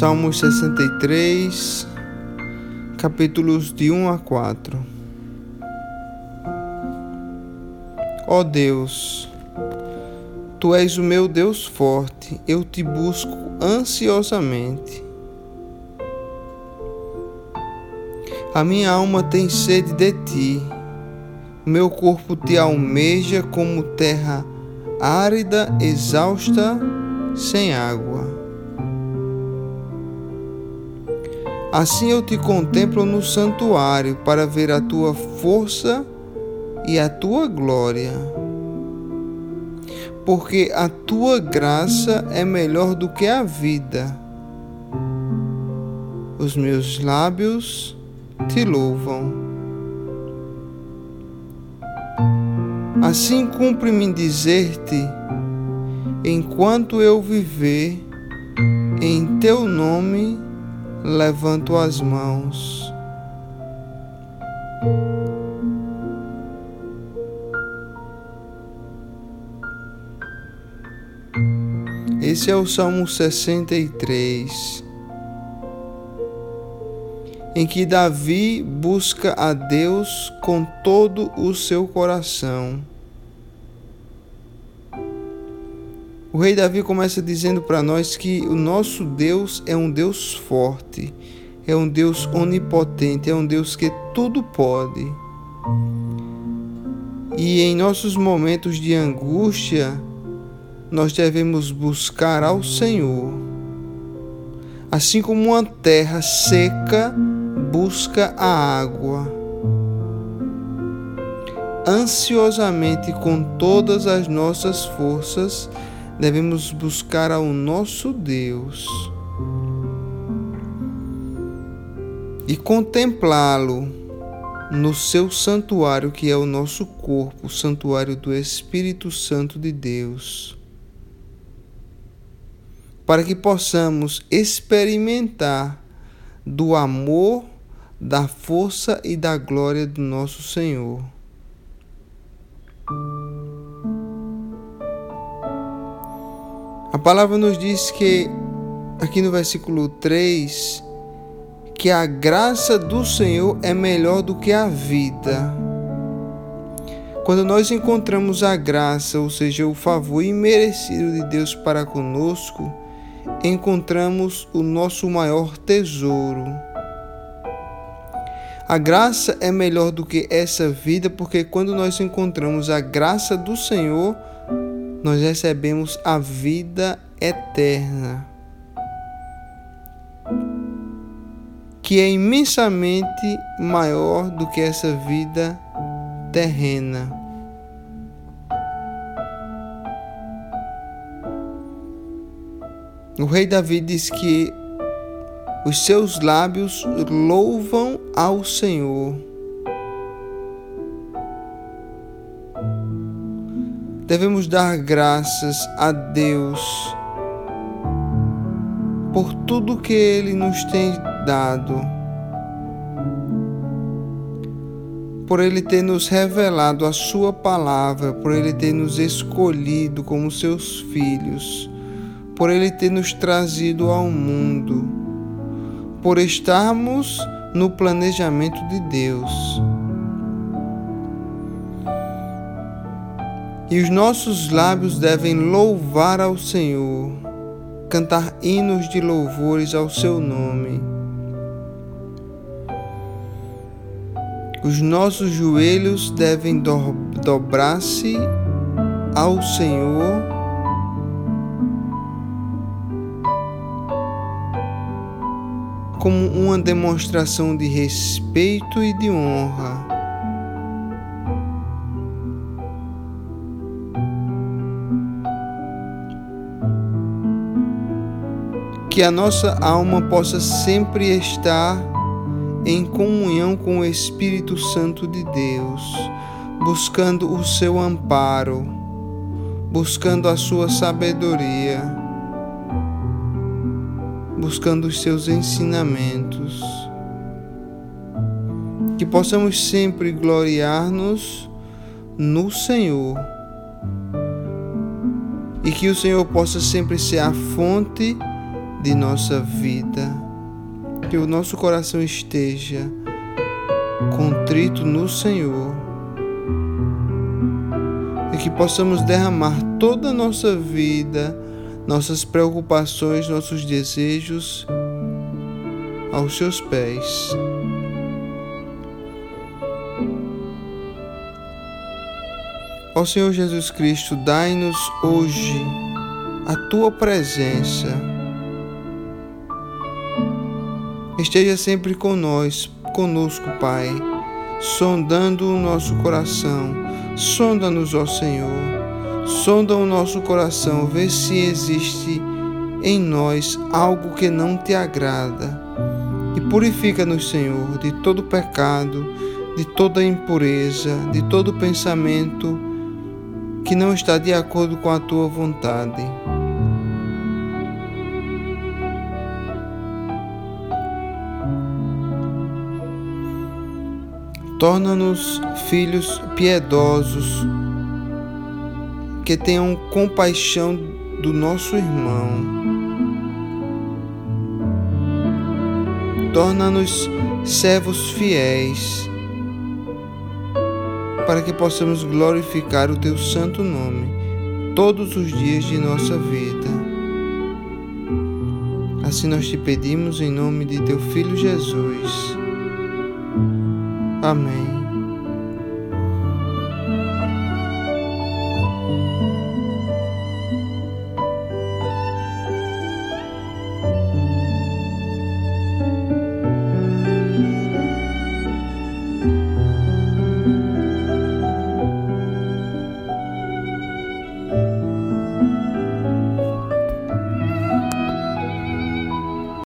Salmos 63, capítulos de 1 a 4. Ó Deus, Tu és o meu Deus forte, eu te busco ansiosamente. A minha alma tem sede de ti, meu corpo te almeja como terra árida, exausta, sem água. Assim eu te contemplo no santuário para ver a tua força e a tua glória. Porque a tua graça é melhor do que a vida. Os meus lábios te louvam. Assim cumpre-me dizer-te, enquanto eu viver, em teu nome levanto as mãos. Esse é o Salmo 63, em que Davi busca a Deus com todo o seu coração. O rei Davi começa dizendo para nós que o nosso Deus é um Deus forte, é um Deus onipotente, é um Deus que tudo pode. E em nossos momentos de angústia, nós devemos buscar ao Senhor. Assim como uma terra seca busca a água, ansiosamente com todas as nossas forças, devemos buscar ao nosso Deus e contemplá-lo no seu santuário, que é o nosso corpo, o santuário do Espírito Santo de Deus, para que possamos experimentar do amor, da força e da glória do nosso Senhor. A palavra nos diz que, aqui no versículo 3, que a graça do Senhor é melhor do que a vida. Quando nós encontramos a graça, ou seja, o favor imerecido de Deus para conosco, encontramos o nosso maior tesouro. A graça é melhor do que essa vida, porque quando nós encontramos a graça do Senhor, nós recebemos a vida eterna, que é imensamente maior do que essa vida terrena. O rei Davi diz que os seus lábios louvam ao Senhor. Devemos dar graças a Deus por tudo que Ele nos tem dado, por Ele ter nos revelado a Sua palavra, por Ele ter nos escolhido como seus filhos, por Ele ter nos trazido ao mundo, por estarmos no planejamento de Deus. E os nossos lábios devem louvar ao Senhor, cantar hinos de louvores ao seu nome. Os nossos joelhos devem do dobrar-se ao Senhor. Como uma demonstração de respeito e de honra. Que a nossa alma possa sempre estar em comunhão com o Espírito Santo de Deus, buscando o seu amparo, buscando a sua sabedoria, buscando os seus ensinamentos. Que possamos sempre gloriar-nos no Senhor e que o Senhor possa sempre ser a fonte de nossa vida. Que o nosso coração esteja contrito no Senhor e que possamos derramar toda a nossa vida, nossas preocupações, nossos desejos aos seus pés. Ó Senhor Jesus Cristo, dai-nos hoje a tua presença. Esteja sempre conosco, conosco, Pai, sondando o nosso coração. Sonda-nos, ó Senhor. Sonda o nosso coração, vê se existe em nós algo que não te agrada. E purifica-nos, Senhor, de todo pecado, de toda impureza, de todo pensamento que não está de acordo com a tua vontade. Torna-nos filhos piedosos, que tenham compaixão do nosso irmão. Torna-nos servos fiéis para que possamos glorificar o teu santo nome todos os dias de nossa vida. Assim nós te pedimos em nome de teu filho Jesus. Amém.